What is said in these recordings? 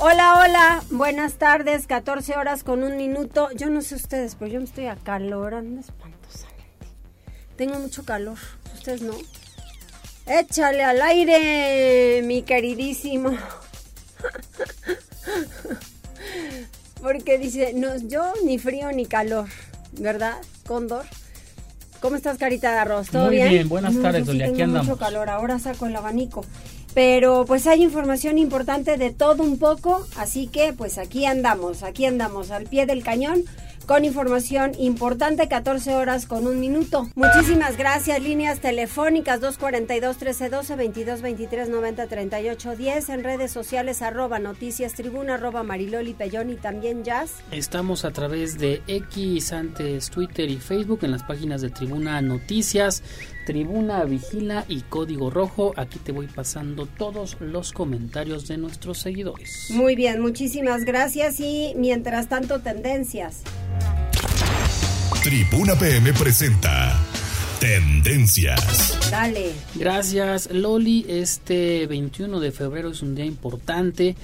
Hola, hola, buenas tardes, 14 horas con un minuto. Yo no sé ustedes, pero yo me estoy acalorando espantosamente. Tengo mucho calor, ustedes no. Échale al aire, mi queridísimo. Porque dice, no, yo ni frío ni calor, ¿verdad, Cóndor? ¿Cómo estás, carita de arroz? ¿Todo Muy bien? bien, buenas tardes, yo sí aquí tengo andamos. mucho calor, ahora saco el abanico. Pero pues hay información importante de todo un poco, así que pues aquí andamos, aquí andamos al pie del cañón con información importante, 14 horas con un minuto. Muchísimas gracias, líneas telefónicas 242-1312, 22-23-90-38-10, en redes sociales arroba noticias tribuna, arroba mariloli pellón y también jazz. Estamos a través de X, antes Twitter y Facebook, en las páginas de Tribuna Noticias, Tribuna Vigila y Código Rojo. Aquí te voy pasando todos los comentarios de nuestros seguidores. Muy bien, muchísimas gracias y mientras tanto tendencias. Tribuna PM presenta Tendencias. Dale. Gracias, Loli. Este 21 de febrero es un día importante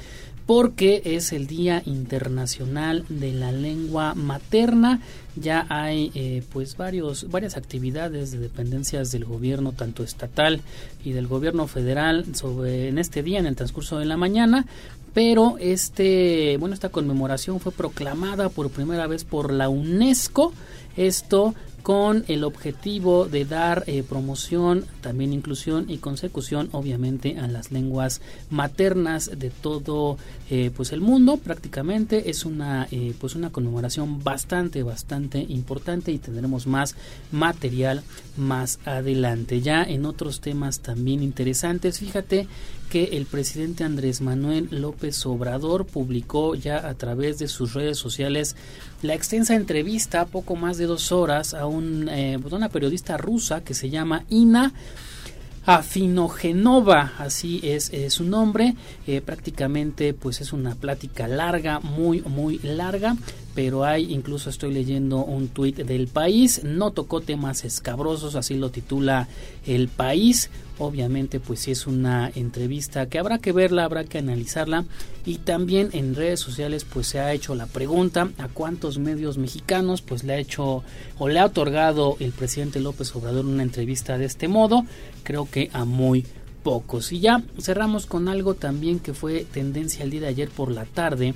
porque es el Día Internacional de la Lengua Materna. Ya hay eh, pues varios varias actividades de dependencias del gobierno tanto estatal y del gobierno federal sobre en este día en el transcurso de la mañana, pero este bueno esta conmemoración fue proclamada por primera vez por la UNESCO. Esto con el objetivo de dar eh, promoción, también inclusión y consecución, obviamente, a las lenguas maternas de todo eh, pues el mundo. Prácticamente es una eh, pues una conmemoración bastante bastante importante y tendremos más material más adelante. Ya en otros temas también interesantes, fíjate que el presidente Andrés Manuel López Obrador publicó ya a través de sus redes sociales la extensa entrevista, poco más de dos horas, a un, eh, una periodista rusa que se llama Ina Afinogenova, así es, eh, su nombre. Eh, prácticamente, pues es una plática larga, muy, muy larga. Pero hay, incluso estoy leyendo un tuit del país. No tocó temas escabrosos, así lo titula el país. Obviamente, pues sí es una entrevista que habrá que verla, habrá que analizarla. Y también en redes sociales, pues se ha hecho la pregunta a cuántos medios mexicanos, pues le ha hecho o le ha otorgado el presidente López Obrador una entrevista de este modo. Creo que a muy pocos. Y ya cerramos con algo también que fue tendencia el día de ayer por la tarde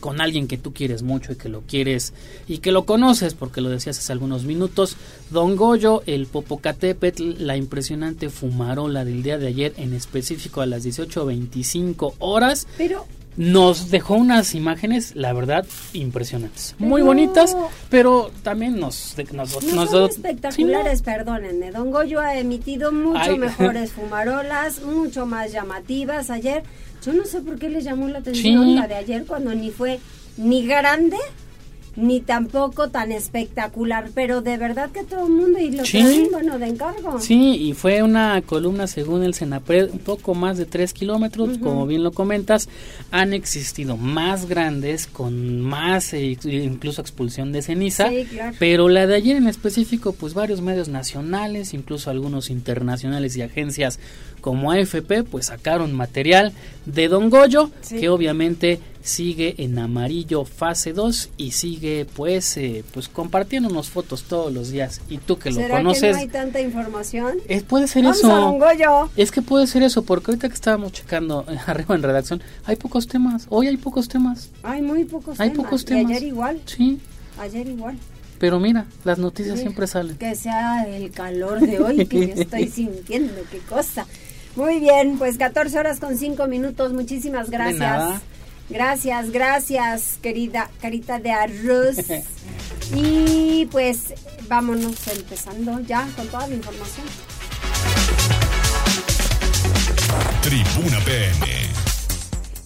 con alguien que tú quieres mucho y que lo quieres y que lo conoces porque lo decías hace algunos minutos, Don Goyo, el Popocatépetl, la impresionante fumarola del día de ayer en específico a las 18.25 horas. Pero nos dejó unas imágenes, la verdad, impresionantes. Muy Pero- bonitas, pero también nos... nos, no nos- son espectaculares, perdónenme. Don Goyo ha emitido mucho Ay. mejores fumarolas, mucho más llamativas. Ayer, yo no sé por qué les llamó la atención Sí. la de ayer cuando ni fue ni grande ni tampoco tan espectacular, pero de verdad que todo el mundo y lo Sí. bueno, de encargo. Sí, y fue una columna según el Senapred, un poco más de 3 kilómetros, como bien lo comentas. Han existido más grandes, con más eh, incluso expulsión de ceniza. Sí, claro. Pero la de ayer en específico, pues varios medios nacionales, incluso algunos internacionales y agencias como AFP, pues sacaron material de Don Goyo, Sí. que obviamente sigue en amarillo fase 2 y sigue pues eh, pues compartiéndonos fotos todos los días y tú que lo ¿Será conoces que no hay tanta información? es, puede ser Vamos eso. a Don Goyo. Es que puede ser eso, porque ahorita que estábamos checando eh, arriba en redacción, hay pocos temas. Hoy hay pocos temas. Hay muy pocos Hay temas. pocos Y temas. ayer igual, Sí, ayer igual. pero mira, las noticias Sí. siempre salen. Que sea el calor de hoy que yo estoy sintiendo, qué cosa. Muy bien, pues 14 horas con 5 minutos, muchísimas gracias. nada. Gracias, gracias, querida carita de arroz. y pues vámonos empezando ya con toda la información. Tribuna PM.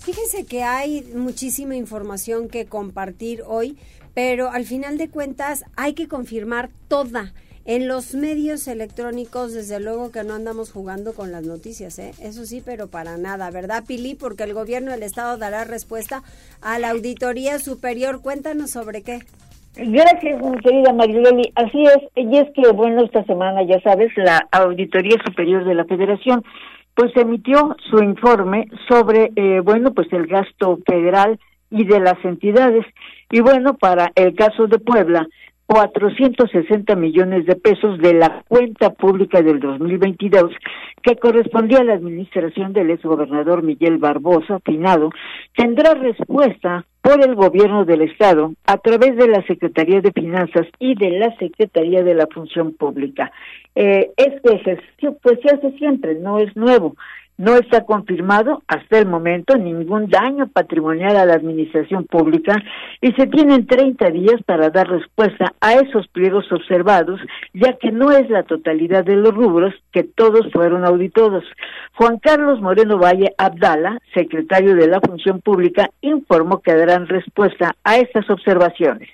Fíjese que hay muchísima información que compartir hoy, pero al final de cuentas hay que confirmar toda. En los medios electrónicos, desde luego que no andamos jugando con las noticias, ¿eh? eso sí, pero para nada, ¿verdad, Pili? Porque el gobierno del Estado dará respuesta a la Auditoría Superior. Cuéntanos sobre qué. Gracias, mi querida Mariloli. Así es, y es que, bueno, esta semana, ya sabes, la Auditoría Superior de la Federación, pues emitió su informe sobre, eh, bueno, pues el gasto federal y de las entidades. Y bueno, para el caso de Puebla, 460 millones de pesos de la cuenta pública del 2022 que correspondía a la administración del exgobernador Miguel Barbosa Pinado tendrá respuesta por el gobierno del estado a través de la Secretaría de Finanzas y de la Secretaría de la Función Pública. Eh, este ejercicio pues se hace siempre, no es nuevo. No está confirmado hasta el momento ningún daño patrimonial a la administración pública y se tienen 30 días para dar respuesta a esos pliegos observados, ya que no es la totalidad de los rubros que todos fueron auditados. Juan Carlos Moreno Valle Abdala, secretario de la Función Pública, informó que darán respuesta a estas observaciones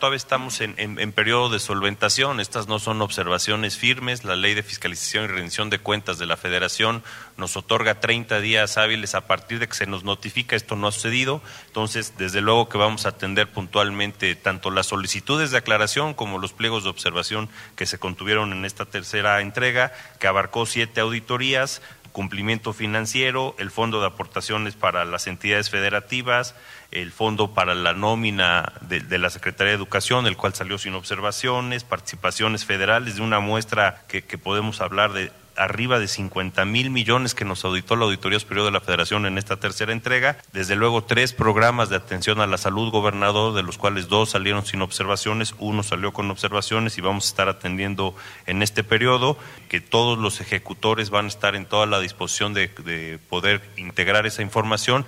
todavía estamos en, en, periodo de solventación. Estas no son observaciones firmes. La ley de fiscalización y rendición de cuentas de la Federación nos otorga 30 días hábiles a partir de que se nos notifica esto no ha sucedido. Entonces, desde luego que vamos a atender puntualmente tanto las solicitudes de aclaración como los pliegos de observación que se contuvieron en esta tercera entrega, que abarcó siete auditorías, cumplimiento financiero, el fondo de aportaciones para las entidades federativas, el fondo para la nómina de, la Secretaría de Educación, el cual salió sin observaciones, participaciones federales de una muestra que, que podemos hablar de arriba de 50 mil millones que nos auditó la Auditoría Superior de la Federación en esta tercera entrega. Desde luego, tres programas de atención a la salud gobernador, de los cuales dos salieron sin observaciones, uno salió con observaciones y vamos a estar atendiendo en este periodo, que todos los ejecutores van a estar en toda la disposición de, de poder integrar esa información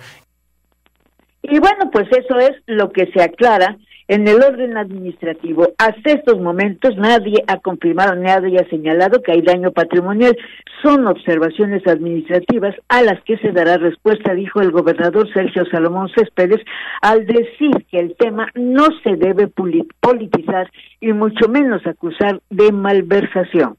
y bueno, pues eso es lo que se aclara en el orden administrativo. Hasta estos momentos nadie ha confirmado, nadie ha señalado que hay daño patrimonial. Son observaciones administrativas a las que se dará respuesta, dijo el gobernador Sergio Salomón Céspedes, al decir que el tema no se debe politizar y mucho menos acusar de malversación.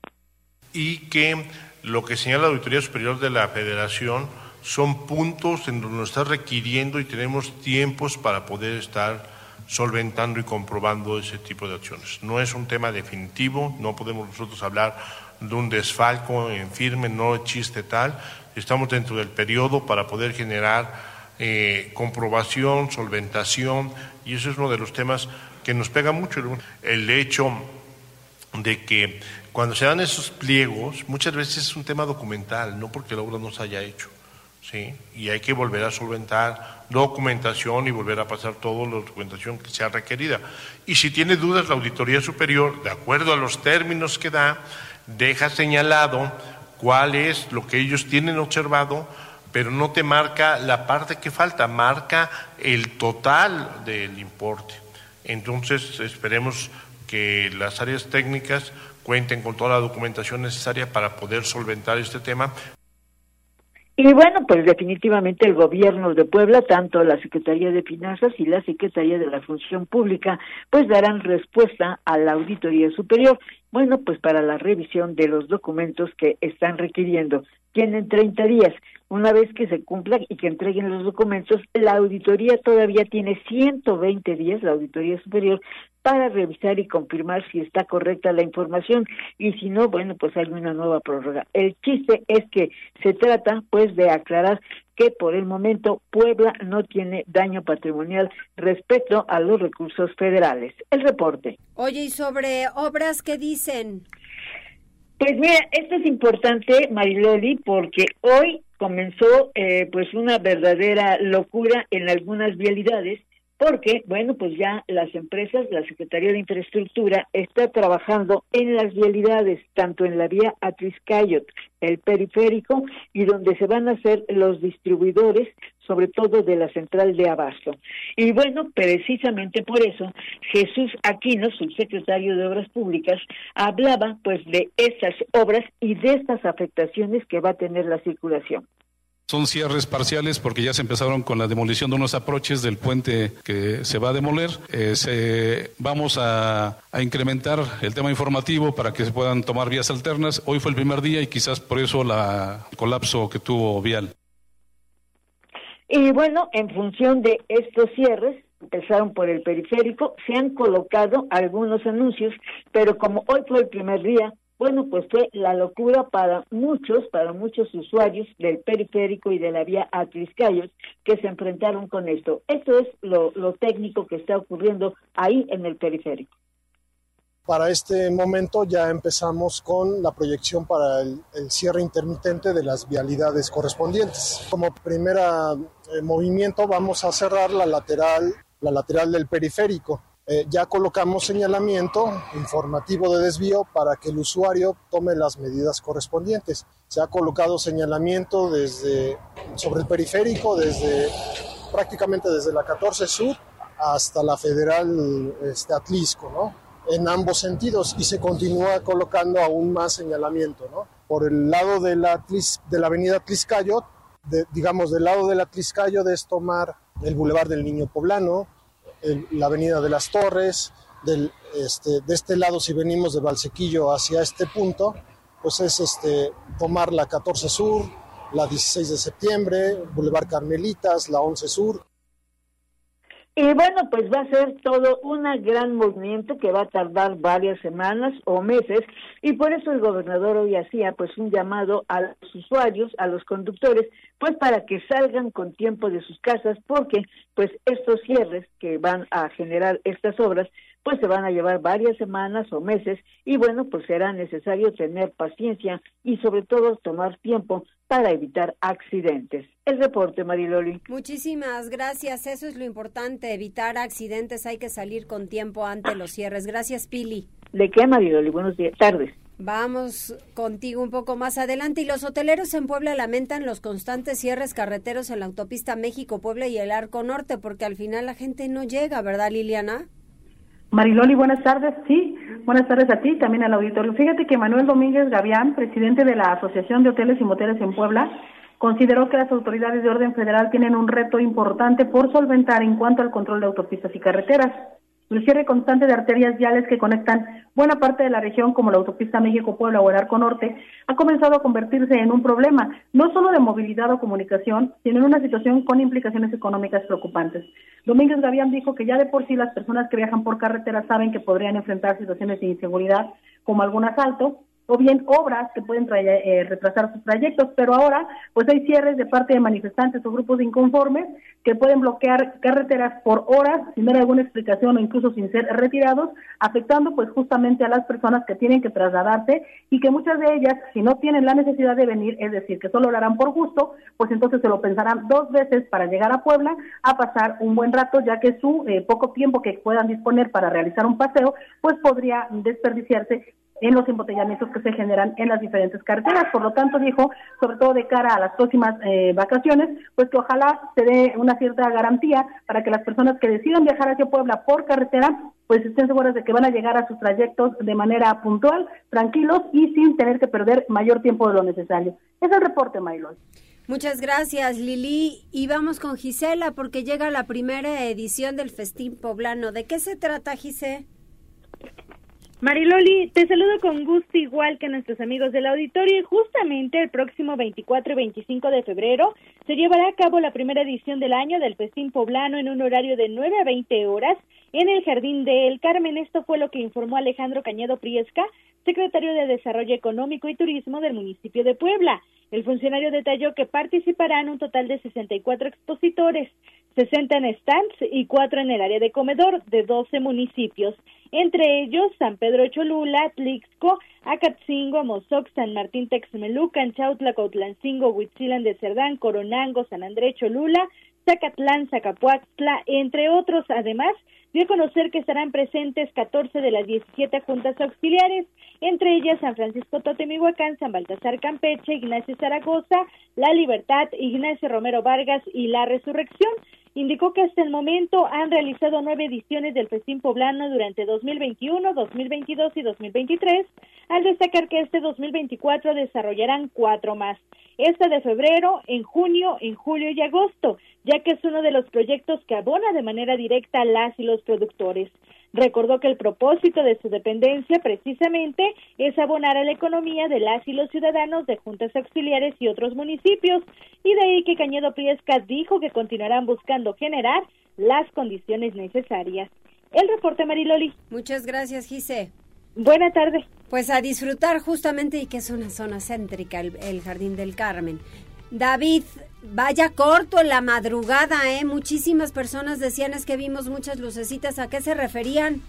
Y que lo que señala la Auditoría Superior de la Federación son puntos en donde nos está requiriendo y tenemos tiempos para poder estar solventando y comprobando ese tipo de acciones. No es un tema definitivo, no podemos nosotros hablar de un desfalco en firme, no existe tal. Estamos dentro del periodo para poder generar eh, comprobación, solventación, y eso es uno de los temas que nos pega mucho. El hecho de que cuando se dan esos pliegos, muchas veces es un tema documental, no porque la obra no se haya hecho. ¿Sí? y hay que volver a solventar documentación y volver a pasar toda la documentación que sea requerida. Y si tiene dudas, la Auditoría Superior, de acuerdo a los términos que da, deja señalado cuál es lo que ellos tienen observado, pero no te marca la parte que falta, marca el total del importe. Entonces, esperemos que las áreas técnicas cuenten con toda la documentación necesaria para poder solventar este tema, y bueno, pues definitivamente el gobierno de Puebla, tanto la Secretaría de Finanzas y la Secretaría de la Función Pública, pues darán respuesta a la Auditoría Superior, bueno, pues para la revisión de los documentos que están requiriendo. Tienen 30 días. Una vez que se cumplan y que entreguen los documentos, la auditoría todavía tiene 120 días, la auditoría superior, para revisar y confirmar si está correcta la información y si no, bueno, pues hay una nueva prórroga. El chiste es que se trata pues de aclarar que por el momento Puebla no tiene daño patrimonial respecto a los recursos federales. El reporte. Oye, ¿y sobre obras qué dicen? Pues mira, esto es importante, Mariloli, porque hoy comenzó eh, pues una verdadera locura en algunas vialidades porque, bueno, pues ya las empresas, la Secretaría de Infraestructura está trabajando en las vialidades, tanto en la vía Atriscayot, el periférico, y donde se van a hacer los distribuidores, sobre todo de la central de Abasto. Y bueno, precisamente por eso, Jesús Aquino, subsecretario de Obras Públicas, hablaba pues de esas obras y de estas afectaciones que va a tener la circulación. Son cierres parciales porque ya se empezaron con la demolición de unos aproches del puente que se va a demoler. Eh, se, vamos a, incrementar el tema informativo para que se puedan tomar vías alternas. Hoy fue el primer día y quizás por eso la, el colapso que tuvo vial. Y bueno, en función de estos cierres, empezaron por el periférico, se han colocado algunos anuncios, pero como hoy fue el primer día, bueno, pues fue la locura para muchos, para muchos usuarios del periférico y de la vía Atliscayos que se enfrentaron con esto. Esto es lo, técnico que está ocurriendo ahí en el periférico. Para este momento ya empezamos con la proyección para el, el cierre intermitente de las vialidades correspondientes. Como primer eh, movimiento vamos a cerrar la lateral, la lateral del periférico eh, ya colocamos señalamiento informativo de desvío para que el usuario tome las medidas correspondientes. Se ha colocado señalamiento desde sobre el periférico, desde prácticamente desde la 14 Sur hasta la Federal este, Atlisco, ¿no? en ambos sentidos y se continúa colocando aún más señalamiento. ¿no? Por el lado de la, de la avenida Atliscayo, digamos del lado del Atliscayo es tomar el Boulevard del Niño Poblano, la Avenida de las Torres, del, este, de este lado si venimos de Valsequillo hacia este punto, pues es este, tomar la 14 Sur, la 16 de septiembre, Boulevard Carmelitas, la 11 Sur. Y bueno, pues va a ser todo un gran movimiento que va a tardar varias semanas o meses y por eso el gobernador hoy hacía pues un llamado a los usuarios, a los conductores, pues para que salgan con tiempo de sus casas porque pues estos cierres que van a generar estas obras pues se van a llevar varias semanas o meses y bueno, pues será necesario tener paciencia y sobre todo tomar tiempo para evitar accidentes. El reporte, Mariloli. Muchísimas gracias. Eso es lo importante, evitar accidentes. Hay que salir con tiempo ante los cierres. Gracias, Pili. ¿De qué, Mariloli? Buenos días, tardes. Vamos contigo un poco más adelante. Y los hoteleros en Puebla lamentan los constantes cierres carreteros en la autopista México-Puebla y el Arco Norte, porque al final la gente no llega, ¿verdad, Liliana? Mariloli, buenas tardes. Sí, buenas tardes a ti, también al auditorio. Fíjate que Manuel Domínguez Gavián, presidente de la Asociación de Hoteles y Moteles en Puebla, consideró que las autoridades de orden federal tienen un reto importante por solventar en cuanto al control de autopistas y carreteras. El cierre constante de arterias viales que conectan buena parte de la región, como la autopista México-Puebla o el Arco Norte, ha comenzado a convertirse en un problema, no solo de movilidad o comunicación, sino en una situación con implicaciones económicas preocupantes. Domínguez Gavián dijo que ya de por sí las personas que viajan por carretera saben que podrían enfrentar situaciones de inseguridad, como algún asalto, o bien obras que pueden eh, retrasar sus trayectos, pero ahora pues hay cierres de parte de manifestantes o grupos inconformes que pueden bloquear carreteras por horas sin dar alguna explicación o incluso sin ser retirados, afectando pues justamente a las personas que tienen que trasladarse y que muchas de ellas si no tienen la necesidad de venir, es decir, que solo lo harán por gusto, pues entonces se lo pensarán dos veces para llegar a Puebla a pasar un buen rato, ya que su eh, poco tiempo que puedan disponer para realizar un paseo, pues podría desperdiciarse en los embotellamientos que se generan en las diferentes carreteras. Por lo tanto, dijo, sobre todo de cara a las próximas eh, vacaciones, pues que ojalá se dé una cierta garantía para que las personas que decidan viajar hacia Puebla por carretera, pues estén seguras de que van a llegar a sus trayectos de manera puntual, tranquilos y sin tener que perder mayor tiempo de lo necesario. Es el reporte, Maylon. Muchas gracias, Lili. Y vamos con Gisela porque llega la primera edición del Festín Poblano. ¿De qué se trata, Gisela? Mariloli, te saludo con gusto igual que nuestros amigos del auditorio y justamente el próximo 24 y 25 de febrero se llevará a cabo la primera edición del año del Festín Poblano en un horario de 9 a 20 horas en el Jardín del Carmen. Esto fue lo que informó Alejandro Cañedo Priesca, secretario de Desarrollo Económico y Turismo del municipio de Puebla. El funcionario detalló que participarán un total de 64 expositores, 60 en stands y 4 en el área de comedor de 12 municipios entre ellos San Pedro Cholula, Tlixco, Acatzingo, Mozoc, San Martín Texmelucan, Chautla, Cautlancingo, Huitzilan de Cerdán, Coronango, San Andrés Cholula, Zacatlán, Zacapuaxtla, entre otros. Además, dio a conocer que estarán presentes 14 de las 17 juntas auxiliares, entre ellas San Francisco Totemihuacán, San Baltasar Campeche, Ignacio Zaragoza, La Libertad, Ignacio Romero Vargas y La Resurrección. Indicó que hasta el momento han realizado nueve ediciones del Festín Poblano durante 2021, 2022 y 2023, al destacar que este 2024 desarrollarán cuatro más. Esta de febrero, en junio, en julio y agosto, ya que es uno de los proyectos que abona de manera directa a las y los productores. Recordó que el propósito de su dependencia precisamente es abonar a la economía de las y los ciudadanos de juntas auxiliares y otros municipios, y de ahí que Cañedo Priesca dijo que continuarán buscando generar las condiciones necesarias. El reporte Mariloli. Muchas gracias, Gise. Buena tarde. Pues a disfrutar justamente y que es una zona céntrica el, el Jardín del Carmen. David, vaya corto en la madrugada, ¿eh? Muchísimas personas decían es que vimos muchas lucecitas. ¿A qué se referían?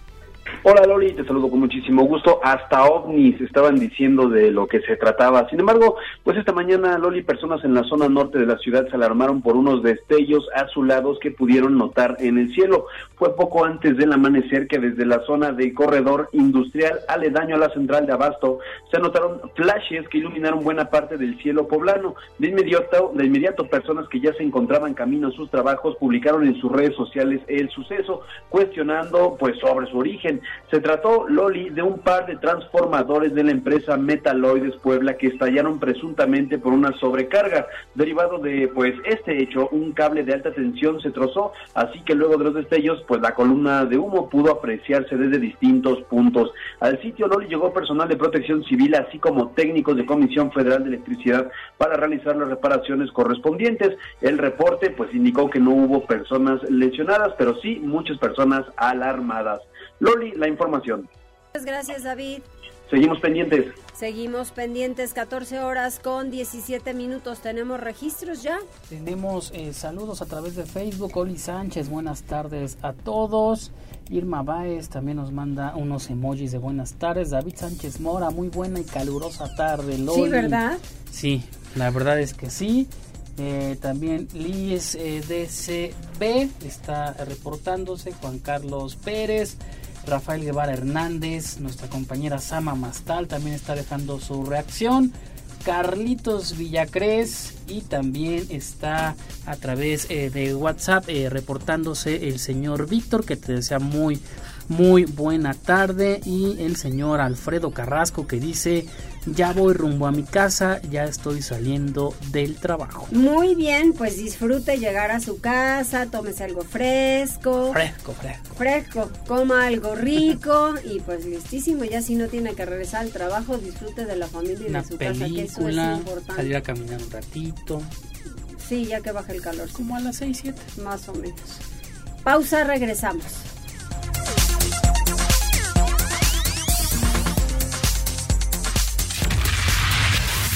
Hola Loli, te saludo con muchísimo gusto. Hasta ovnis estaban diciendo de lo que se trataba. Sin embargo, pues esta mañana Loli, personas en la zona norte de la ciudad se alarmaron por unos destellos azulados que pudieron notar en el cielo. Fue poco antes del amanecer que desde la zona de corredor industrial aledaño a la central de Abasto se notaron flashes que iluminaron buena parte del cielo poblano. De inmediato, de inmediato personas que ya se encontraban camino a sus trabajos publicaron en sus redes sociales el suceso, cuestionando pues sobre su origen. Se trató, Loli, de un par de transformadores de la empresa Metaloides Puebla que estallaron presuntamente por una sobrecarga. Derivado de pues este hecho, un cable de alta tensión se trozó, así que luego de los destellos, pues la columna de humo pudo apreciarse desde distintos puntos. Al sitio Loli llegó personal de protección civil, así como técnicos de Comisión Federal de Electricidad para realizar las reparaciones correspondientes. El reporte pues indicó que no hubo personas lesionadas, pero sí muchas personas alarmadas. Loli, la información. Muchas gracias, David. Seguimos pendientes. Seguimos pendientes, 14 horas con 17 minutos. ¿Tenemos registros ya? Tenemos eh, saludos a través de Facebook. Oli Sánchez, buenas tardes a todos. Irma Baez también nos manda unos emojis de buenas tardes. David Sánchez Mora, muy buena y calurosa tarde. Loli. Sí, ¿verdad? Sí, la verdad es que sí. Eh, también Lies eh, DCB está reportándose. Juan Carlos Pérez. Rafael Guevara Hernández, nuestra compañera Sama Mastal también está dejando su reacción. Carlitos Villacrés y también está a través eh, de WhatsApp eh, reportándose el señor Víctor que te desea muy muy buena tarde y el señor Alfredo Carrasco que dice ya voy rumbo a mi casa, ya estoy saliendo del trabajo. Muy bien, pues disfrute llegar a su casa, tómese algo fresco. Fresco, fresco. Fresco, coma algo rico y pues listísimo, ya si no tiene que regresar al trabajo, disfrute de la familia y Una de su casa, que eso es película, importante. salir a caminar un ratito, Sí, ya que baja el calor. como a las 6, 7. Más o menos. Pausa, regresamos.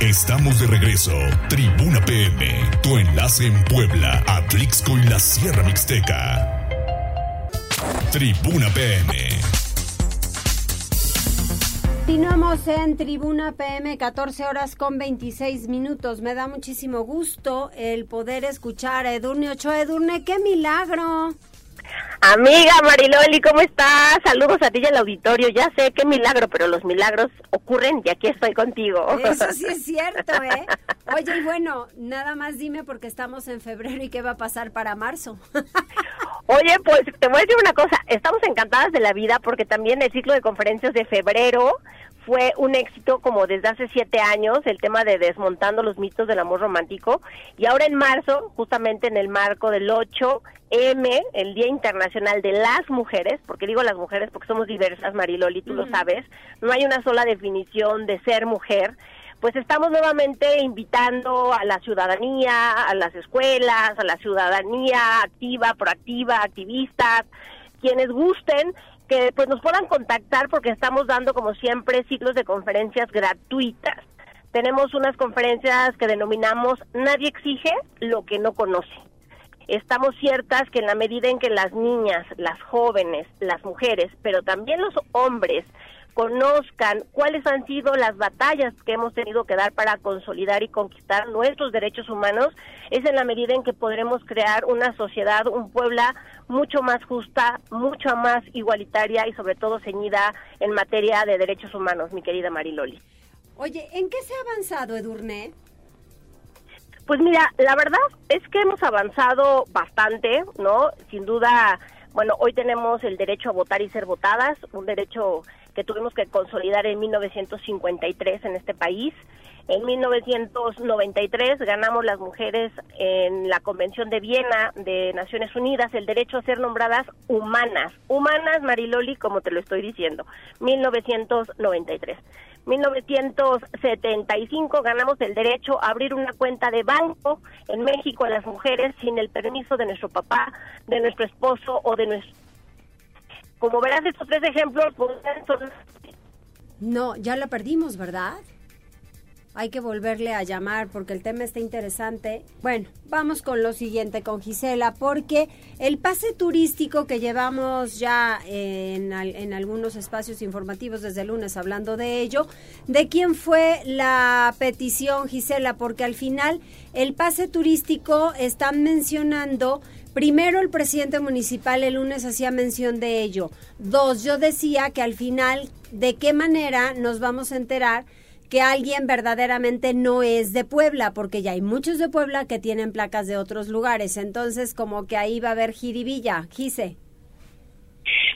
Estamos de regreso. Tribuna PM, tu enlace en Puebla, Atlixco y la Sierra Mixteca. Tribuna PM. Continuamos en Tribuna PM, 14 horas con 26 minutos. Me da muchísimo gusto el poder escuchar a Edurne Ochoa. Edurne, qué milagro. Amiga Mariloli, ¿cómo estás? Saludos a ti y al auditorio. Ya sé qué milagro, pero los milagros ocurren y aquí estoy contigo. Eso sí es cierto, ¿eh? Oye, y bueno, nada más dime porque estamos en febrero y qué va a pasar para marzo. Oye, pues te voy a decir una cosa. Estamos encantadas de la vida porque también el ciclo de conferencias de febrero fue un éxito como desde hace siete años, el tema de desmontando los mitos del amor romántico. Y ahora en marzo, justamente en el marco del 8M, el Día Internacional de las Mujeres, porque digo las mujeres porque somos diversas, Mariloli, tú lo sabes, no hay una sola definición de ser mujer pues estamos nuevamente invitando a la ciudadanía, a las escuelas, a la ciudadanía activa, proactiva, activistas, quienes gusten que pues nos puedan contactar porque estamos dando como siempre ciclos de conferencias gratuitas. Tenemos unas conferencias que denominamos Nadie exige lo que no conoce. estamos ciertas que en la medida en que las niñas, las jóvenes, las mujeres, pero también los hombres conozcan cuáles han sido las batallas que hemos tenido que dar para consolidar y conquistar nuestros derechos humanos, es en la medida en que podremos crear una sociedad, un Puebla mucho más justa, mucho más igualitaria y sobre todo ceñida en materia de derechos humanos, mi querida Mariloli. Oye, ¿en qué se ha avanzado, Edurne? Pues mira, la verdad es que hemos avanzado bastante, ¿no? Sin duda, bueno, hoy tenemos el derecho a votar y ser votadas, un derecho que tuvimos que consolidar en 1953 en este país. En 1993 ganamos las mujeres en la Convención de Viena de Naciones Unidas el derecho a ser nombradas humanas. Humanas, Mariloli, como te lo estoy diciendo. 1993. 1975 ganamos el derecho a abrir una cuenta de banco en México a las mujeres sin el permiso de nuestro papá, de nuestro esposo o de nuestro... Como verás, estos tres ejemplos. No, ya la perdimos, ¿verdad? hay que volverle a llamar porque el tema está interesante. Bueno, vamos con lo siguiente con Gisela, porque el pase turístico que llevamos ya en, en algunos espacios informativos desde lunes hablando de ello, ¿de quién fue la petición, Gisela? Porque al final el pase turístico están mencionando Primero, el presidente municipal el lunes hacía mención de ello. Dos, yo decía que al final, ¿de qué manera nos vamos a enterar que alguien verdaderamente no es de Puebla, porque ya hay muchos de Puebla que tienen placas de otros lugares. Entonces, como que ahí va a haber jiribilla. Gise.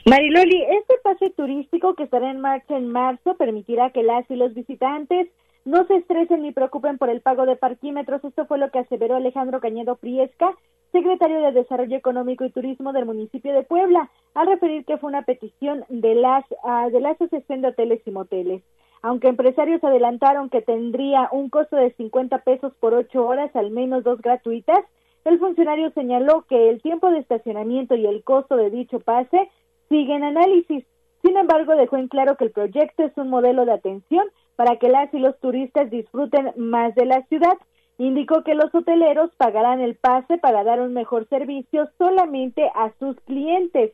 Mariloli, este pase turístico que estará en marcha en marzo permitirá que las y los visitantes no se estresen ni preocupen por el pago de parquímetros. Esto fue lo que aseveró Alejandro Cañedo Priesca, secretario de Desarrollo Económico y Turismo del municipio de Puebla, al referir que fue una petición de las uh, de la Asociación de Hoteles y Moteles. Aunque empresarios adelantaron que tendría un costo de 50 pesos por ocho horas, al menos dos gratuitas, el funcionario señaló que el tiempo de estacionamiento y el costo de dicho pase siguen análisis. Sin embargo, dejó en claro que el proyecto es un modelo de atención para que las y los turistas disfruten más de la ciudad. Indicó que los hoteleros pagarán el pase para dar un mejor servicio solamente a sus clientes,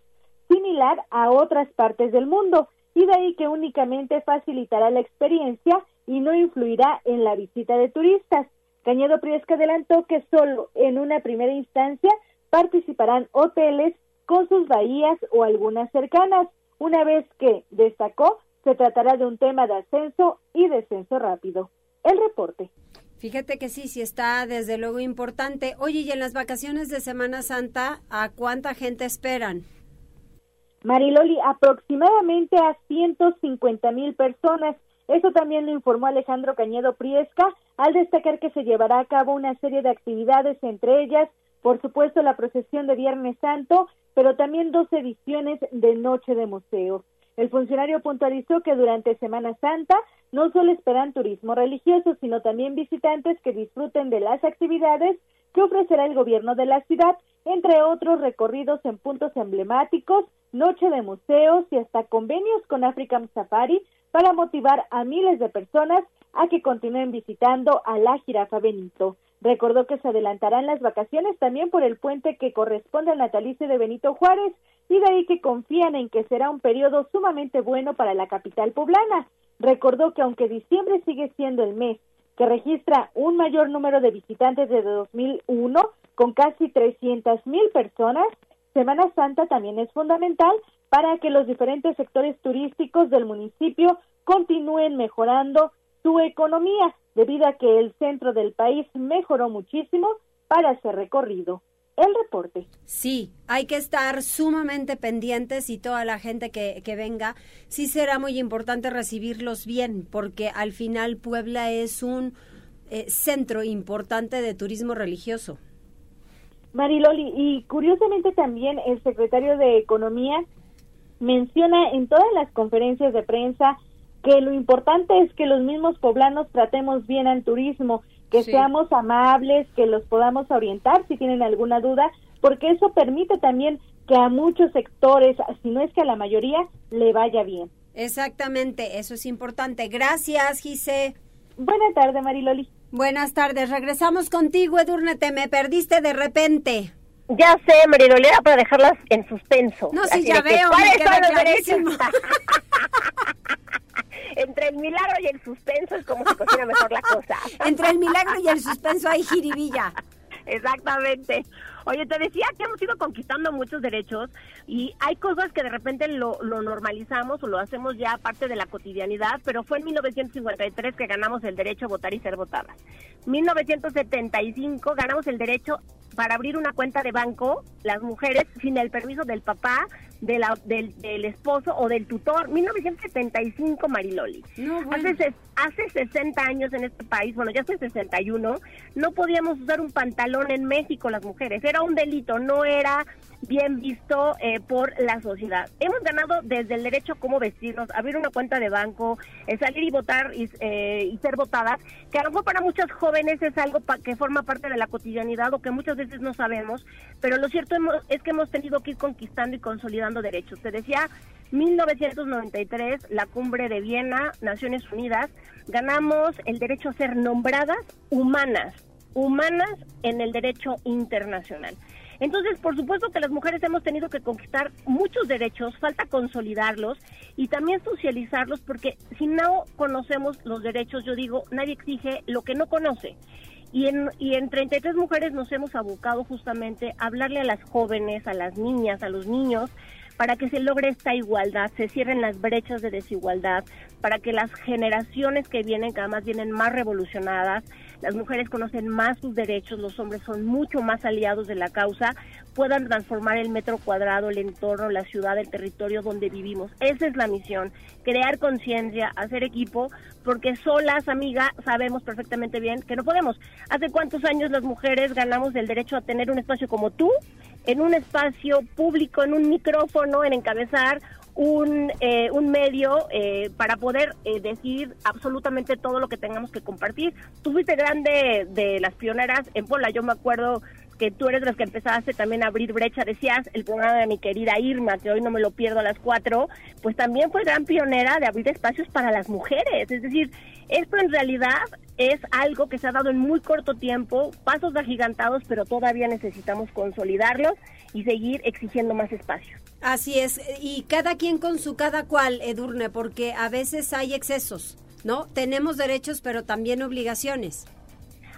similar a otras partes del mundo y de ahí que únicamente facilitará la experiencia y no influirá en la visita de turistas. Cañedo Priesca adelantó que solo en una primera instancia participarán hoteles con sus bahías o algunas cercanas, una vez que, destacó, se tratará de un tema de ascenso y descenso rápido. El reporte. Fíjate que sí, sí está desde luego importante. Oye, y en las vacaciones de Semana Santa, ¿a cuánta gente esperan? Mariloli, aproximadamente a 150 mil personas. Eso también lo informó Alejandro Cañedo Priesca al destacar que se llevará a cabo una serie de actividades, entre ellas, por supuesto, la procesión de Viernes Santo, pero también dos ediciones de Noche de Museo. El funcionario puntualizó que durante Semana Santa no solo esperan turismo religioso, sino también visitantes que disfruten de las actividades que ofrecerá el gobierno de la ciudad, entre otros recorridos en puntos emblemáticos, noche de museos y hasta convenios con African Safari para motivar a miles de personas a que continúen visitando a la jirafa Benito. Recordó que se adelantarán las vacaciones también por el puente que corresponde al natalicio de Benito Juárez y de ahí que confían en que será un periodo sumamente bueno para la capital poblana. Recordó que aunque diciembre sigue siendo el mes que registra un mayor número de visitantes desde 2001 con casi 300 mil personas, Semana Santa también es fundamental para que los diferentes sectores turísticos del municipio continúen mejorando su economía, debido a que el centro del país mejoró muchísimo para ese recorrido. El reporte. Sí, hay que estar sumamente pendientes y toda la gente que, que venga, sí será muy importante recibirlos bien, porque al final Puebla es un eh, centro importante de turismo religioso. Mariloli, y curiosamente también el secretario de Economía menciona en todas las conferencias de prensa que lo importante es que los mismos poblanos tratemos bien al turismo, que seamos amables, que los podamos orientar si tienen alguna duda, porque eso permite también que a muchos sectores, si no es que a la mayoría, le vaya bien. Exactamente, eso es importante. Gracias, Gise. Buenas tardes, Mariloli. Buenas tardes, regresamos contigo, Edurne, te me perdiste de repente. Ya sé, Marilolera, para dejarlas en suspenso. No, sí, ya veo, ¿Cuáles son los derechos? Entre el milagro y el suspenso es como se cocina mejor la cosa. Entre el milagro y el suspenso hay jiribilla. Exactamente. Oye, te decía que hemos ido conquistando muchos derechos y hay cosas que de repente lo, lo normalizamos o lo hacemos ya parte de la cotidianidad, pero fue en 1953 que ganamos el derecho a votar y ser votadas. 1975 ganamos el derecho para abrir una cuenta de banco, las mujeres, sin el permiso del papá, de la- del, del esposo o del tutor. 1975, Mariloli. No, bueno. hace, ses- hace 60 años en este país, bueno, ya hace 61, no podíamos usar un pantalón en México las mujeres. Era un delito, no era bien visto eh, por la sociedad. Hemos ganado desde el derecho a cómo vestirnos, abrir una cuenta de banco, eh, salir y votar y, eh, y ser votadas, que a lo mejor para muchos jóvenes es algo pa- que forma parte de la cotidianidad o que muchas veces no sabemos, pero lo cierto es que hemos tenido que ir conquistando y consolidando derechos. Te decía, 1993, la cumbre de Viena, Naciones Unidas, ganamos el derecho a ser nombradas humanas, humanas en el derecho internacional. Entonces, por supuesto que las mujeres hemos tenido que conquistar muchos derechos, falta consolidarlos y también socializarlos, porque si no conocemos los derechos, yo digo, nadie exige lo que no conoce. Y en, y en 33 mujeres nos hemos abocado justamente a hablarle a las jóvenes, a las niñas, a los niños, para que se logre esta igualdad, se cierren las brechas de desigualdad, para que las generaciones que vienen, que además vienen más revolucionadas, las mujeres conocen más sus derechos, los hombres son mucho más aliados de la causa, puedan transformar el metro cuadrado, el entorno, la ciudad, el territorio donde vivimos. Esa es la misión, crear conciencia, hacer equipo, porque solas, amiga, sabemos perfectamente bien que no podemos. ¿Hace cuántos años las mujeres ganamos el derecho a tener un espacio como tú, en un espacio público, en un micrófono, en encabezar un, eh, un medio eh, para poder eh, decir absolutamente todo lo que tengamos que compartir. Tú fuiste grande de las pioneras en Puebla, yo me acuerdo que tú eres las que empezaste también a abrir brecha, decías, el programa de mi querida Irma, que hoy no me lo pierdo a las cuatro, pues también fue gran pionera de abrir espacios para las mujeres. Es decir, esto en realidad es algo que se ha dado en muy corto tiempo, pasos agigantados, pero todavía necesitamos consolidarlos y seguir exigiendo más espacios. Así es, y cada quien con su cada cual, Edurne, porque a veces hay excesos, ¿no? Tenemos derechos, pero también obligaciones.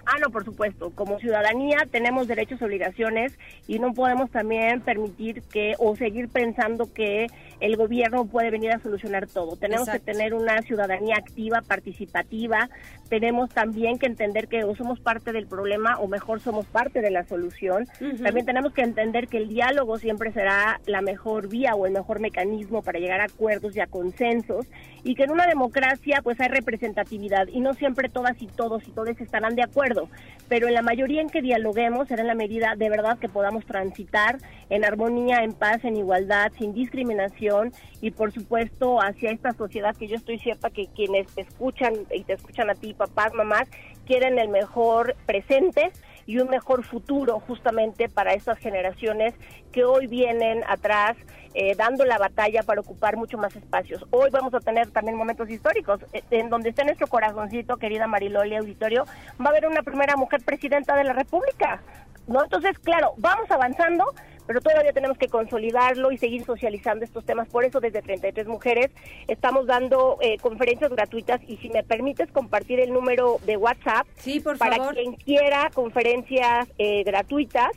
Ah, no, por supuesto. Como ciudadanía tenemos derechos y obligaciones y no podemos también permitir que o seguir pensando que el gobierno puede venir a solucionar todo. Tenemos Exacto. que tener una ciudadanía activa, participativa. Tenemos también que entender que o somos parte del problema o mejor somos parte de la solución. Ujú. También tenemos que entender que el diálogo siempre será la mejor vía o el mejor mecanismo para llegar a acuerdos y a consensos y que en una democracia pues hay representatividad y no siempre todas y todos y todos estarán de acuerdo, pero en la mayoría en que dialoguemos será en la medida de verdad que podamos transitar en armonía, en paz, en igualdad, sin discriminación y por supuesto hacia esta sociedad que yo estoy cierta que quienes te escuchan y te escuchan a ti, papás, mamás, quieren el mejor presente y un mejor futuro justamente para estas generaciones que hoy vienen atrás eh, dando la batalla para ocupar mucho más espacios. Hoy vamos a tener también momentos históricos eh, en donde está nuestro corazoncito, querida Mariloli Auditorio, va a haber una primera mujer presidenta de la República. ¿no? Entonces, claro, vamos avanzando, pero todavía tenemos que consolidarlo y seguir socializando estos temas. Por eso, desde 33 Mujeres estamos dando eh, conferencias gratuitas y si me permites compartir el número de WhatsApp Sí, por para favor. quien quiera conferencias eh, gratuitas,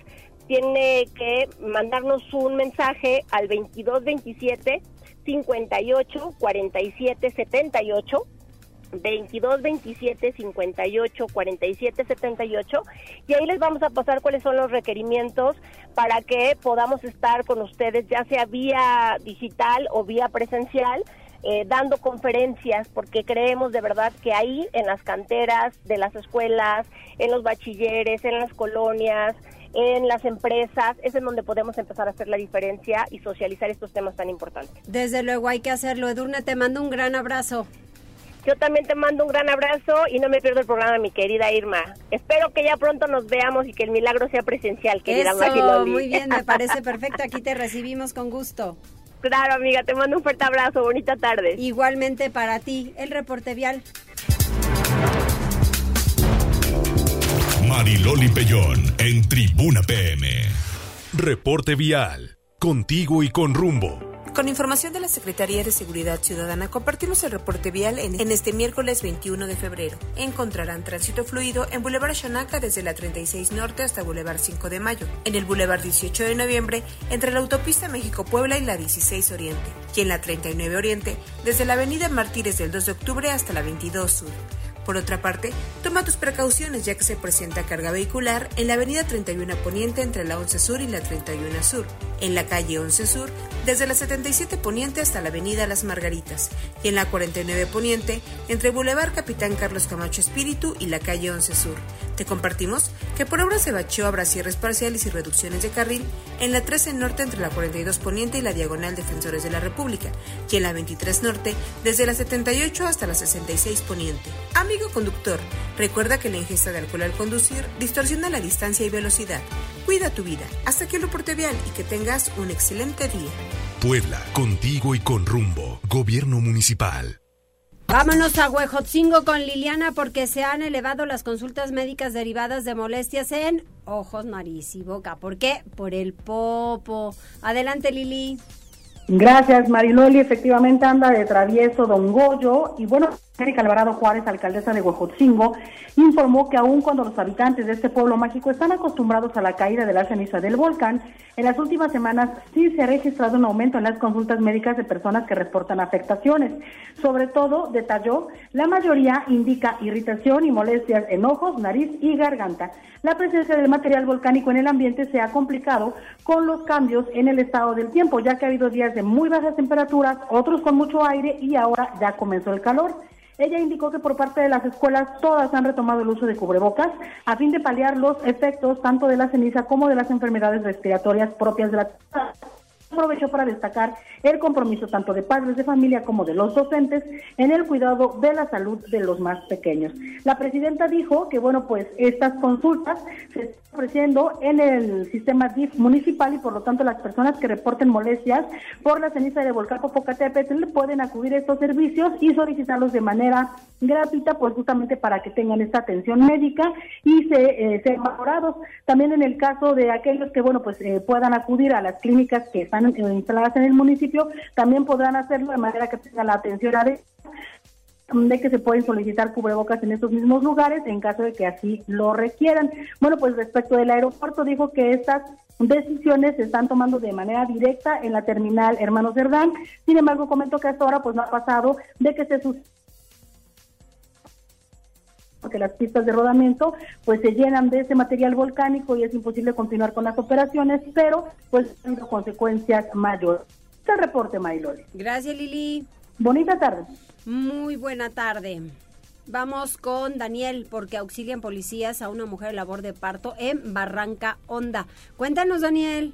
tiene que mandarnos un mensaje al 2227 58 47 78 22 27 58 47 78 y ahí les vamos a pasar cuáles son los requerimientos para que podamos estar con ustedes ya sea vía digital o vía presencial eh, dando conferencias porque creemos de verdad que ahí en las canteras de las escuelas, en los bachilleres, en las colonias, en las empresas, es en donde podemos empezar a hacer la diferencia y socializar estos temas tan importantes. Desde luego hay que hacerlo. Edurne, te mando un gran abrazo. Yo también te mando un gran abrazo y no me pierdo el programa, mi querida Irma. Espero que ya pronto nos veamos y que el milagro sea presencial, querida Eso, Mariloli. muy bien, me parece perfecto. Aquí te recibimos con gusto. Claro, amiga, te mando un fuerte abrazo. Bonita tarde. Igualmente para ti, el reporte vial. Mariloli Pellón en Tribuna PM. Reporte vial. Contigo y con rumbo. Con información de la Secretaría de Seguridad Ciudadana, compartimos el reporte vial en, este miércoles 21 de febrero. Encontrarán tránsito fluido en Boulevard Xanaca desde la 36 Norte hasta Boulevard 5 de Mayo, en el Boulevard 18 de Noviembre entre la autopista México-Puebla y la 16 Oriente, y en la 39 Oriente desde la Avenida Martínez del 2 de Octubre hasta la 22 Sur. Por otra parte, toma tus precauciones ya que se presenta carga vehicular en la avenida 31 Poniente entre la 11 Sur y la 31 Sur, en la calle 11 Sur desde la 77 Poniente hasta la avenida Las Margaritas y en la 49 Poniente entre Boulevard Capitán Carlos Camacho Espíritu y la calle 11 Sur. Te compartimos que por obras de bacheo habrá cierres parciales y reducciones de carril en la 13 Norte entre la 42 Poniente y la Diagonal Defensores de la República y en la 23 Norte desde la 78 hasta la 66 Poniente. Amigo conductor, recuerda que la ingesta de alcohol al conducir distorsiona la distancia y velocidad. Cuida tu vida. Hasta que lo porte vial y que tengas un excelente día. Puebla, contigo y con rumbo. Gobierno Municipal. Vámonos a Huejotzingo con Liliana porque se han elevado las consultas médicas derivadas de molestias en ojos, nariz y boca. ¿Por qué? Por el popo. Adelante, Lili. Gracias, Mariloli. Efectivamente anda de travieso Don Goyo. Y bueno, Erika Alvarado Juárez, alcaldesa de Huejotzingo, informó que aun cuando los habitantes de este pueblo mágico están acostumbrados a la caída de la ceniza del volcán, en las últimas semanas sí se ha registrado un aumento en las consultas médicas de personas que reportan afectaciones. Sobre todo, detalló, la mayoría indica irritación y molestias en ojos, nariz y garganta. La presencia del material volcánico en el ambiente se ha complicado con los cambios en el estado del tiempo, ya que ha habido días de muy bajas temperaturas, otros con mucho aire y ahora ya comenzó el calor. Ella indicó que por parte de las escuelas todas han retomado el uso de cubrebocas a fin de paliar los efectos tanto de la ceniza como de las enfermedades respiratorias propias de la aprovechó para destacar el compromiso tanto de padres de familia como de los docentes en el cuidado de la salud de los más pequeños. La presidenta dijo que, bueno, pues estas consultas se están ofreciendo en el sistema DIF municipal y por lo tanto las personas que reporten molestias por la ceniza de volcán Popocatépetl pueden acudir a estos servicios y solicitarlos de manera gratuita, pues justamente para que tengan esta atención médica y se eh, sean valorados. También en el caso de aquellos que, bueno, pues eh, puedan acudir a las clínicas que están instaladas en el municipio, también podrán hacerlo de manera que tengan la atención adecuada de que se pueden solicitar cubrebocas en estos mismos lugares en caso de que así lo requieran. Bueno, pues respecto del aeropuerto, dijo que estas decisiones se están tomando de manera directa en la terminal Hermanos Cerdán. Sin embargo, comentó que hasta ahora pues no ha pasado de que se porque las pistas de rodamiento pues se llenan de ese material volcánico y es imposible continuar con las operaciones, pero pues han consecuencias mayores. Este reporte, Mayloli. Gracias, Lili. Bonita tarde. Muy buena tarde. Vamos con Daniel, porque auxilian policías a una mujer en labor de parto en Barranca Honda. Cuéntanos, Daniel.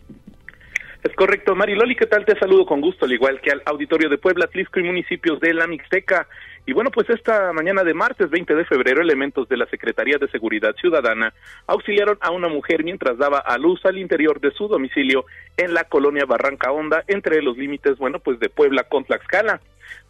Es correcto, Mariloli, ¿qué tal? Te saludo con gusto, al igual que al auditorio de Puebla, Tlisco y municipios de la Mixteca. Y bueno, pues esta mañana de martes 20 de febrero, elementos de la Secretaría de Seguridad Ciudadana auxiliaron a una mujer mientras daba a luz al interior de su domicilio en la colonia Barranca Honda, entre los límites, bueno, pues de Puebla con Tlaxcala.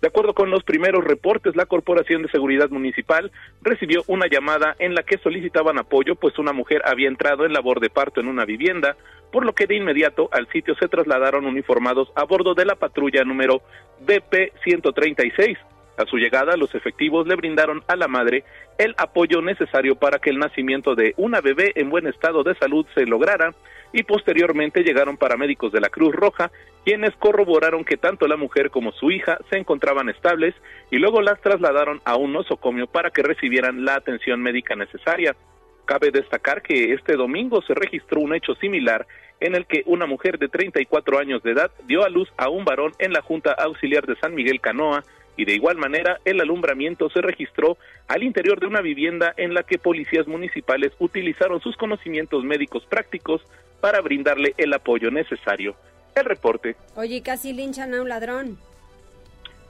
De acuerdo con los primeros reportes, la Corporación de Seguridad Municipal recibió una llamada en la que solicitaban apoyo, pues una mujer había entrado en labor de parto en una vivienda, por lo que de inmediato al sitio se trasladaron uniformados a bordo de la patrulla número BP 136 a su llegada, los efectivos le brindaron a la madre el apoyo necesario para que el nacimiento de una bebé en buen estado de salud se lograra y posteriormente llegaron paramédicos de la Cruz Roja, quienes corroboraron que tanto la mujer como su hija se encontraban estables y luego las trasladaron a un nosocomio para que recibieran la atención médica necesaria. Cabe destacar que este domingo se registró un hecho similar en el que una mujer de 34 años de edad dio a luz a un varón en la Junta Auxiliar de San Miguel Canoa, y de igual manera el alumbramiento se registró al interior de una vivienda en la que policías municipales utilizaron sus conocimientos médicos prácticos para brindarle el apoyo necesario. El reporte. Oye, casi linchan a un ladrón.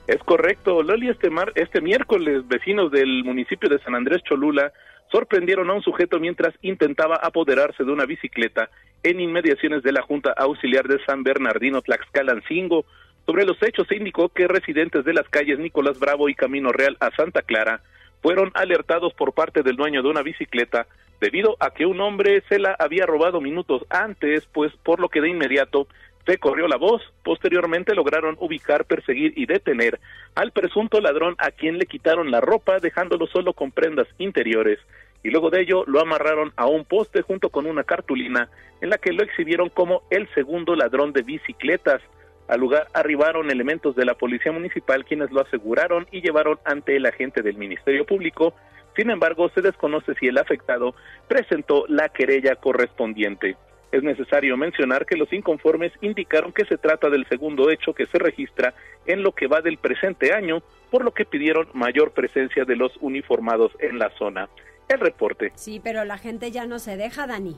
Es correcto, Loli, este, mar, este miércoles vecinos del municipio de San Andrés Cholula sorprendieron a un sujeto mientras intentaba apoderarse de una bicicleta en inmediaciones de la Junta Auxiliar de San Bernardino Tlaxcalancingo. Sobre los hechos se indicó que residentes de las calles Nicolás Bravo y Camino Real a Santa Clara fueron alertados por parte del dueño de una bicicleta debido a que un hombre se la había robado minutos antes, pues por lo que de inmediato se corrió la voz. Posteriormente lograron ubicar, perseguir y detener al presunto ladrón a quien le quitaron la ropa, dejándolo solo con prendas interiores. Y luego de ello lo amarraron a un poste junto con una cartulina en la que lo exhibieron como el segundo ladrón de bicicletas. Al lugar arribaron elementos de la Policía Municipal quienes lo aseguraron y llevaron ante el agente del Ministerio Público. Sin embargo, se desconoce si el afectado presentó la querella correspondiente. Es necesario mencionar que los inconformes indicaron que se trata del segundo hecho que se registra en lo que va del presente año, por lo que pidieron mayor presencia de los uniformados en la zona. El reporte. Sí, pero la gente ya no se deja, Dani.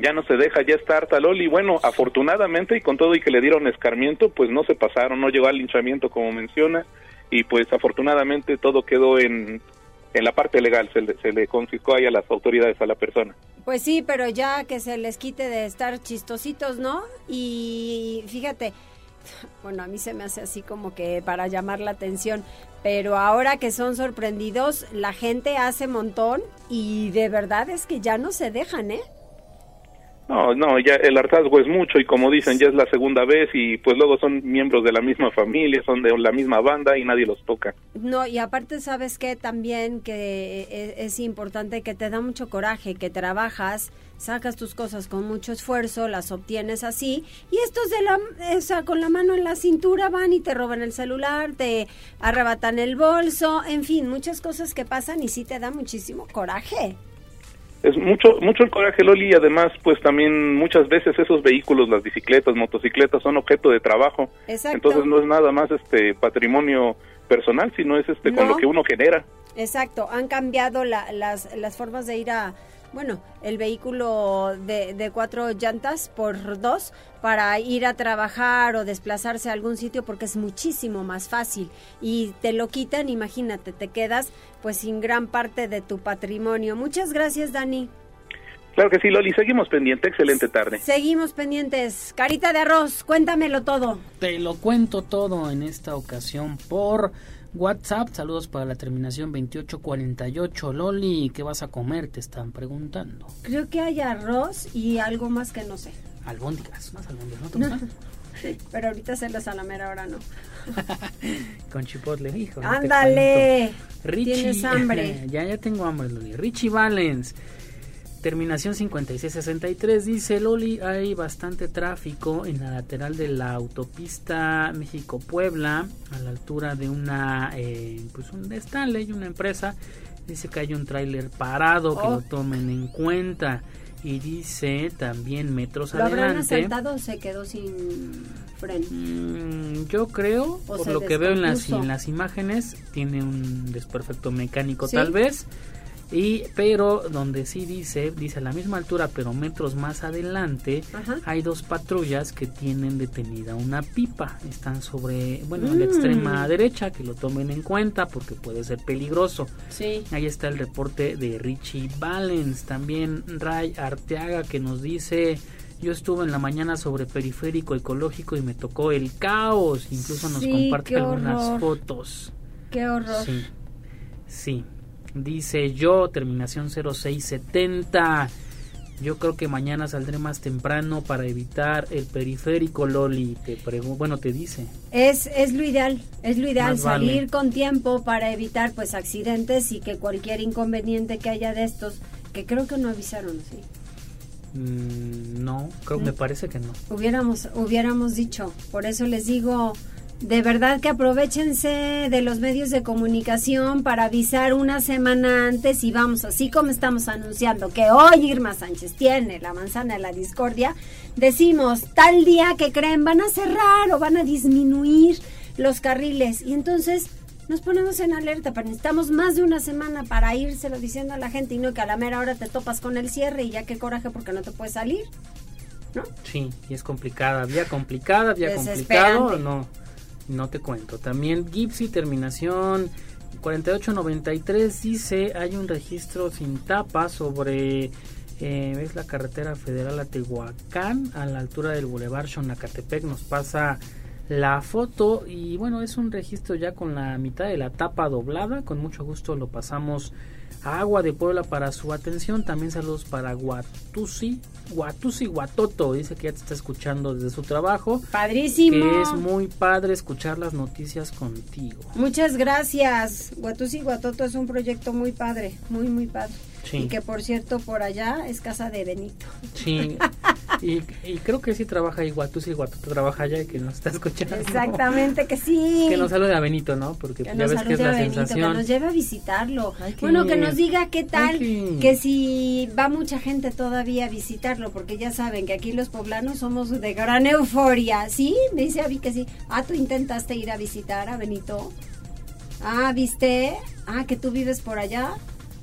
Ya no se deja, ya está harta Loli. Bueno, afortunadamente y con todo y que le dieron escarmiento, pues no se pasaron, no llegó al linchamiento como menciona y pues afortunadamente todo quedó en en la parte legal se le, se le confiscó ahí a las autoridades a la persona. Pues sí, pero ya que se les quite de estar chistositos, ¿no? Y fíjate, bueno, a mí se me hace así como que para llamar la atención, pero ahora que son sorprendidos, la gente hace montón y de verdad es que ya no se dejan, ¿eh? No, no, ya el hartazgo es mucho y como dicen, ya es la segunda vez y pues luego son miembros de la misma familia, son de la misma banda y nadie los toca. No, y aparte sabes que también que e, es, importante que te da mucho coraje, que trabajas, sacas tus cosas con mucho esfuerzo, las obtienes así y estos de la, o sea, con la mano en la cintura van y te roban el celular, te arrebatan el bolso, en fin, muchas cosas que pasan y sí te da muchísimo coraje es mucho mucho el coraje Loli y además pues también muchas veces esos vehículos las bicicletas motocicletas son objeto de trabajo. Entonces no es nada más este patrimonio personal sino es este con lo que uno genera. Exacto. Han cambiado las las formas de ir a bueno, el vehículo de, de, cuatro llantas por dos para ir a trabajar o desplazarse a algún sitio porque es muchísimo más fácil y te lo quitan, imagínate, te quedas pues sin gran parte de tu patrimonio. Muchas gracias, Dani. Claro que sí, Loli, seguimos pendientes, excelente tarde. Seguimos pendientes. Carita de arroz, cuéntamelo todo. Te lo cuento todo en esta ocasión por WhatsApp, saludos para la terminación 2848. Loli, ¿qué vas a comer? Te están preguntando. Creo que hay arroz y algo más que no sé. Albóndigas, más albóndigas, ¿no te Pero ahorita se los a la mera hora no. Con chipotle, hijo. Ándale. Tienes hambre. ya, ya tengo hambre, Loli. Richie Valens. Terminación 5663 dice Loli, hay bastante tráfico en la lateral de la autopista México-Puebla, a la altura de una, eh, pues un Stanley, una empresa. Dice que hay un tráiler parado, que lo oh. tomen en cuenta. Y dice también metros ¿Lo adelante. habrán asaltado o se quedó sin freno? Mm, yo creo, por lo que veo en las, en las imágenes, tiene un desperfecto mecánico tal vez y pero donde sí dice dice a la misma altura pero metros más adelante hay dos patrullas que tienen detenida una pipa. Están sobre bueno en la mm. extrema derecha que lo tomen en cuenta porque puede ser peligroso. Sí. Ahí está el reporte de Richie Valens. También Ray Arteaga que nos dice yo estuve en la mañana sobre periférico ecológico y me tocó el caos incluso nos comparte algunas fotos. Qué horror. Sí. Sí Dice yo, terminación 0670. Yo creo que mañana saldré más temprano para evitar el periférico, Loli. Te bueno, te dice. Es, es lo ideal, es lo ideal salir con tiempo para evitar pues accidentes y que cualquier inconveniente que haya de estos, que creo que no avisaron, ¿sí? Mm, no, creo, me mm. parece que no. Hubiéramos, hubiéramos dicho, por eso les digo, de verdad que aprovechense de los medios de comunicación para avisar una semana antes y vamos, así como estamos anunciando que hoy Irma Sánchez tiene la manzana de la discordia, decimos tal día que creen van a cerrar o van a disminuir los carriles y entonces nos ponemos en alerta, pero necesitamos más de una semana para írselo diciendo a la gente y no que a la mera hora te topas con el cierre y ya qué coraje porque no te puedes salir. ¿No? Sí, y es complicada, vía complicada, vía complicado, no no te cuento. También Gipsy, terminación 4893, dice, hay un registro sin tapa sobre... Eh, es la carretera federal a Tehuacán, a la altura del Boulevard Xonacatepec, nos pasa la foto y bueno, es un registro ya con la mitad de la tapa doblada, con mucho gusto lo pasamos Agua de Puebla para su atención, también saludos para Guatusi, Guatusi Guatoto, dice que ya te está escuchando desde su trabajo. Padrísimo. Que es muy padre escuchar las noticias contigo. Muchas gracias. Guatusi Guatoto es un proyecto muy padre, muy muy padre. Y que por cierto por allá es casa de Benito. Sí. y, creo que sí trabaja ahí Guatusi Guatoto trabaja allá y que nos está escuchando. Exactamente que sí. Que nos salude a Benito, ¿no? Porque ya ves que es la Benito, sensación. Que nos lleve a visitarlo. bueno, que nos diga qué tal, que... si va mucha gente todavía a visitarlo, porque ya saben que aquí los poblanos somos de gran euforia. ¿Sí? Me dice Avi que sí. Ah, tú intentaste ir a visitar a Benito. Ah, ¿viste? Ah, que tú vives por allá.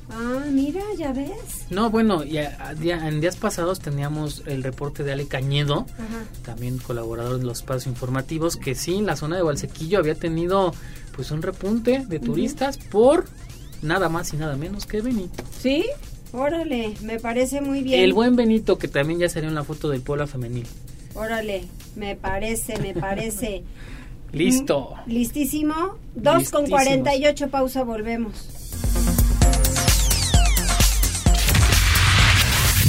Ah, mira, ya ves. No, bueno, ya, en días pasados teníamos el reporte de Ale Cañedo, también colaborador de los espacios informativos, que sí, en la zona de Valsequillo había tenido pues un repunte de turistas por nada más y nada menos que Benito. ¿Sí? Órale, me parece muy bien. El buen Benito, que también ya salió en la foto del pueblo femenil. Órale, me parece, me parece. Listo. Mm, listísimo. Dos con cuarenta y ocho, pausa, volvemos.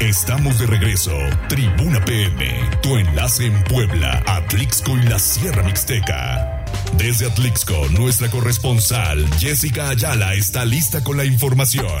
Estamos de regreso. Tribuna PM, tu enlace en Puebla, Atlixco y la Sierra Mixteca. Desde Atlixco, nuestra corresponsal Jessica Ayala está lista con la información.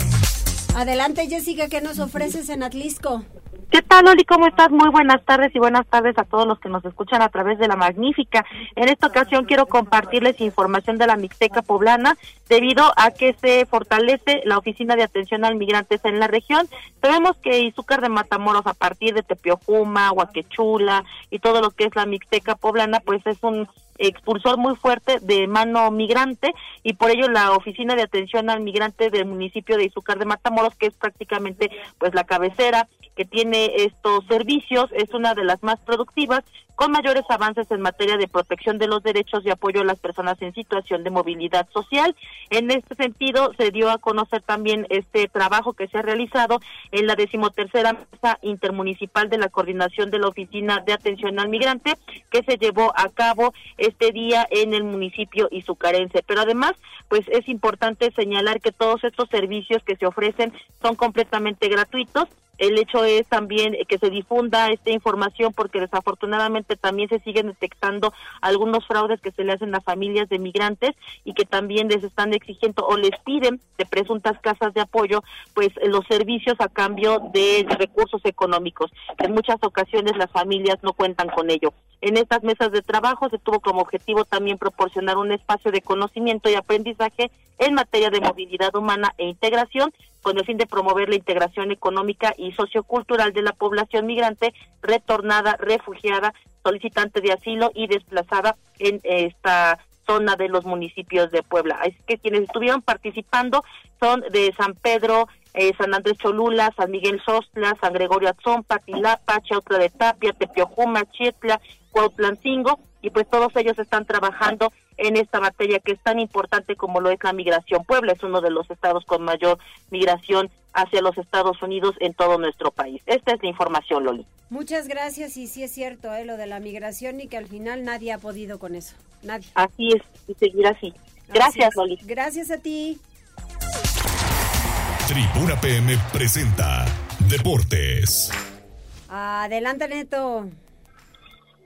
Adelante Jessica, ¿qué nos ofreces en Atlixco? ¿Qué tal, Oli? ¿Cómo estás? Muy buenas tardes y buenas tardes a todos los que nos escuchan a través de la Magnífica. En esta ocasión quiero compartirles información de la Mixteca Poblana debido a que se fortalece la Oficina de Atención al Migrantes en la región. Sabemos que Izúcar de Matamoros a partir de Tepiojuma, Huaquechula y todo lo que es la Mixteca Poblana, pues es un expulsor muy fuerte de mano migrante y por ello la oficina de atención al migrante del municipio de Izúcar de Matamoros que es prácticamente pues la cabecera que tiene estos servicios es una de las más productivas con mayores avances en materia de protección de los derechos y apoyo a las personas en situación de movilidad social. En este sentido, se dio a conocer también este trabajo que se ha realizado en la decimotercera mesa intermunicipal de la coordinación de la Oficina de Atención al Migrante, que se llevó a cabo este día en el municipio izucarense. Pero además, pues es importante señalar que todos estos servicios que se ofrecen son completamente gratuitos el hecho es también que se difunda esta información porque desafortunadamente también se siguen detectando algunos fraudes que se le hacen a familias de migrantes y que también les están exigiendo o les piden de presuntas casas de apoyo pues los servicios a cambio de recursos económicos. En muchas ocasiones las familias no cuentan con ello. En estas mesas de trabajo se tuvo como objetivo también proporcionar un espacio de conocimiento y aprendizaje en materia de movilidad humana e integración con el fin de promover la integración económica y sociocultural de la población migrante retornada, refugiada, solicitante de asilo y desplazada en esta zona de los municipios de Puebla. Así que quienes estuvieron participando son de San Pedro, eh, San Andrés Cholula, San Miguel Sostla, San Gregorio Atzompa, Tilapa, Chautla de Tapia, Tepiojuma, Chietla, Cuautlancingo, y pues todos ellos están trabajando en esta materia que es tan importante como lo es la migración. Puebla es uno de los estados con mayor migración hacia los Estados Unidos en todo nuestro país. Esta es la información, Loli. Muchas gracias y sí es cierto eh, lo de la migración y que al final nadie ha podido con eso. Nadie. Así es, y seguir así. Gracias, Loli. Gracias a ti. Tribuna PM presenta Deportes. Adelante, Neto.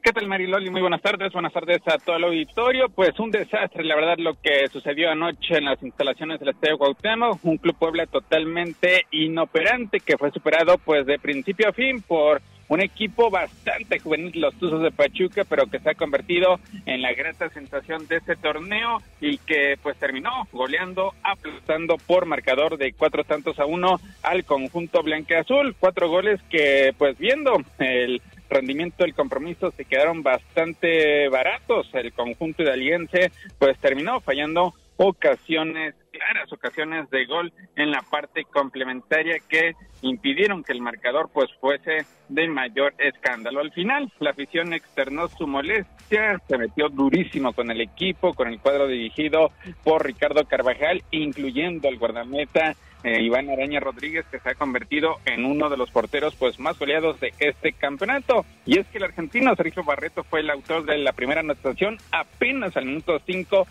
¿Qué tal, Mariloli? Muy buenas tardes. Buenas tardes a todo el auditorio. Pues un desastre, la verdad, lo que sucedió anoche en las instalaciones del Estadio Cuauhtémoc. Un Club Puebla totalmente inoperante que fue superado, pues, de principio a fin por un equipo bastante juvenil, los Tuzos de Pachuca, pero que se ha convertido en la grata sensación de este torneo y que pues terminó goleando, aplastando por marcador de cuatro tantos a uno al conjunto blanqueazul. Cuatro goles que pues viendo el rendimiento del compromiso se quedaron bastante baratos. El conjunto de Aliense pues terminó fallando ocasiones claras ocasiones de gol en la parte complementaria que impidieron que el marcador pues fuese de mayor escándalo. Al final, la afición externó su molestia, se metió durísimo con el equipo, con el cuadro dirigido por Ricardo Carvajal, incluyendo al guardameta eh, Iván Araña Rodríguez, que se ha convertido en uno de los porteros pues más goleados de este campeonato. Y es que el argentino Sergio Barreto fue el autor de la primera anotación apenas al minuto 5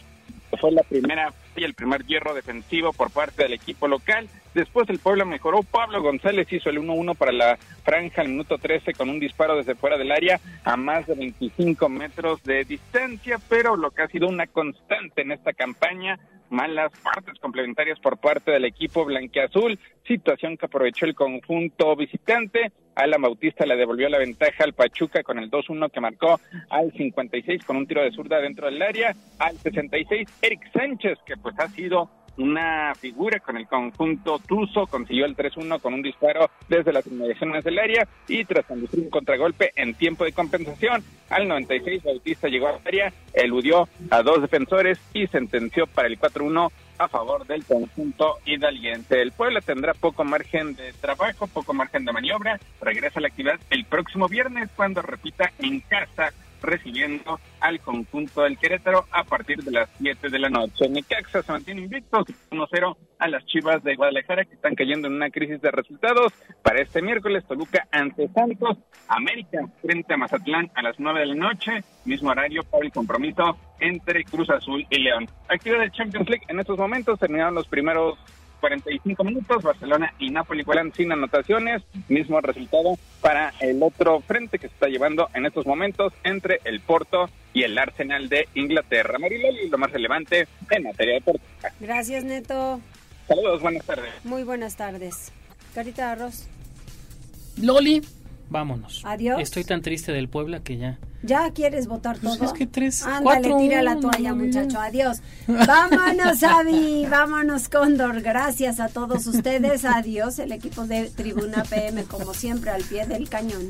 fue la primera y el primer hierro defensivo por parte del equipo local. Después el pueblo mejoró. Pablo González hizo el 1-1 para la franja al minuto 13 con un disparo desde fuera del área a más de 25 metros de distancia, pero lo que ha sido una constante en esta campaña malas partes complementarias por parte del equipo blanqueazul, situación que aprovechó el conjunto visitante. Alan Bautista le devolvió la ventaja al Pachuca con el 2-1 que marcó al 56 con un tiro de zurda dentro del área, al 66 Eric Sánchez que pues ha sido una figura con el conjunto Tuzo, consiguió el 3-1 con un disparo desde las inmediaciones del área y tras conducir un contragolpe en tiempo de compensación, al 96 Bautista llegó al área, eludió a dos defensores y sentenció para el 4-1 a favor del conjunto hidalguense. El pueblo tendrá poco margen de trabajo, poco margen de maniobra. Regresa a la actividad el próximo viernes cuando repita en casa recibiendo al conjunto del Querétaro a partir de las 7 de la noche. Necaxa se mantiene invicto 1-0 a las Chivas de Guadalajara que están cayendo en una crisis de resultados. Para este miércoles, Toluca ante Santos, América frente a Mazatlán a las 9 de la noche, mismo horario para el compromiso entre Cruz Azul y León. Actividad del Champions League en estos momentos terminaron los primeros 45 minutos, Barcelona y Napoli igualan sin anotaciones, mismo resultado para el otro frente que se está llevando en estos momentos entre el Porto y el Arsenal de Inglaterra. Mariloli, lo más relevante en materia deportiva. Gracias, Neto. Saludos, buenas tardes. Muy buenas tardes. Carita de arroz. Loli, vámonos. Adiós. Estoy tan triste del Puebla que ya. ¿Ya quieres votar Pues todo? es que tres, Ándale, cuatro, tira la toalla, no, muchacho. Adiós. Vámonos, Avi. Vámonos, Cóndor. Gracias a todos ustedes. Adiós. El equipo de Tribuna PM, como siempre, al pie del cañón.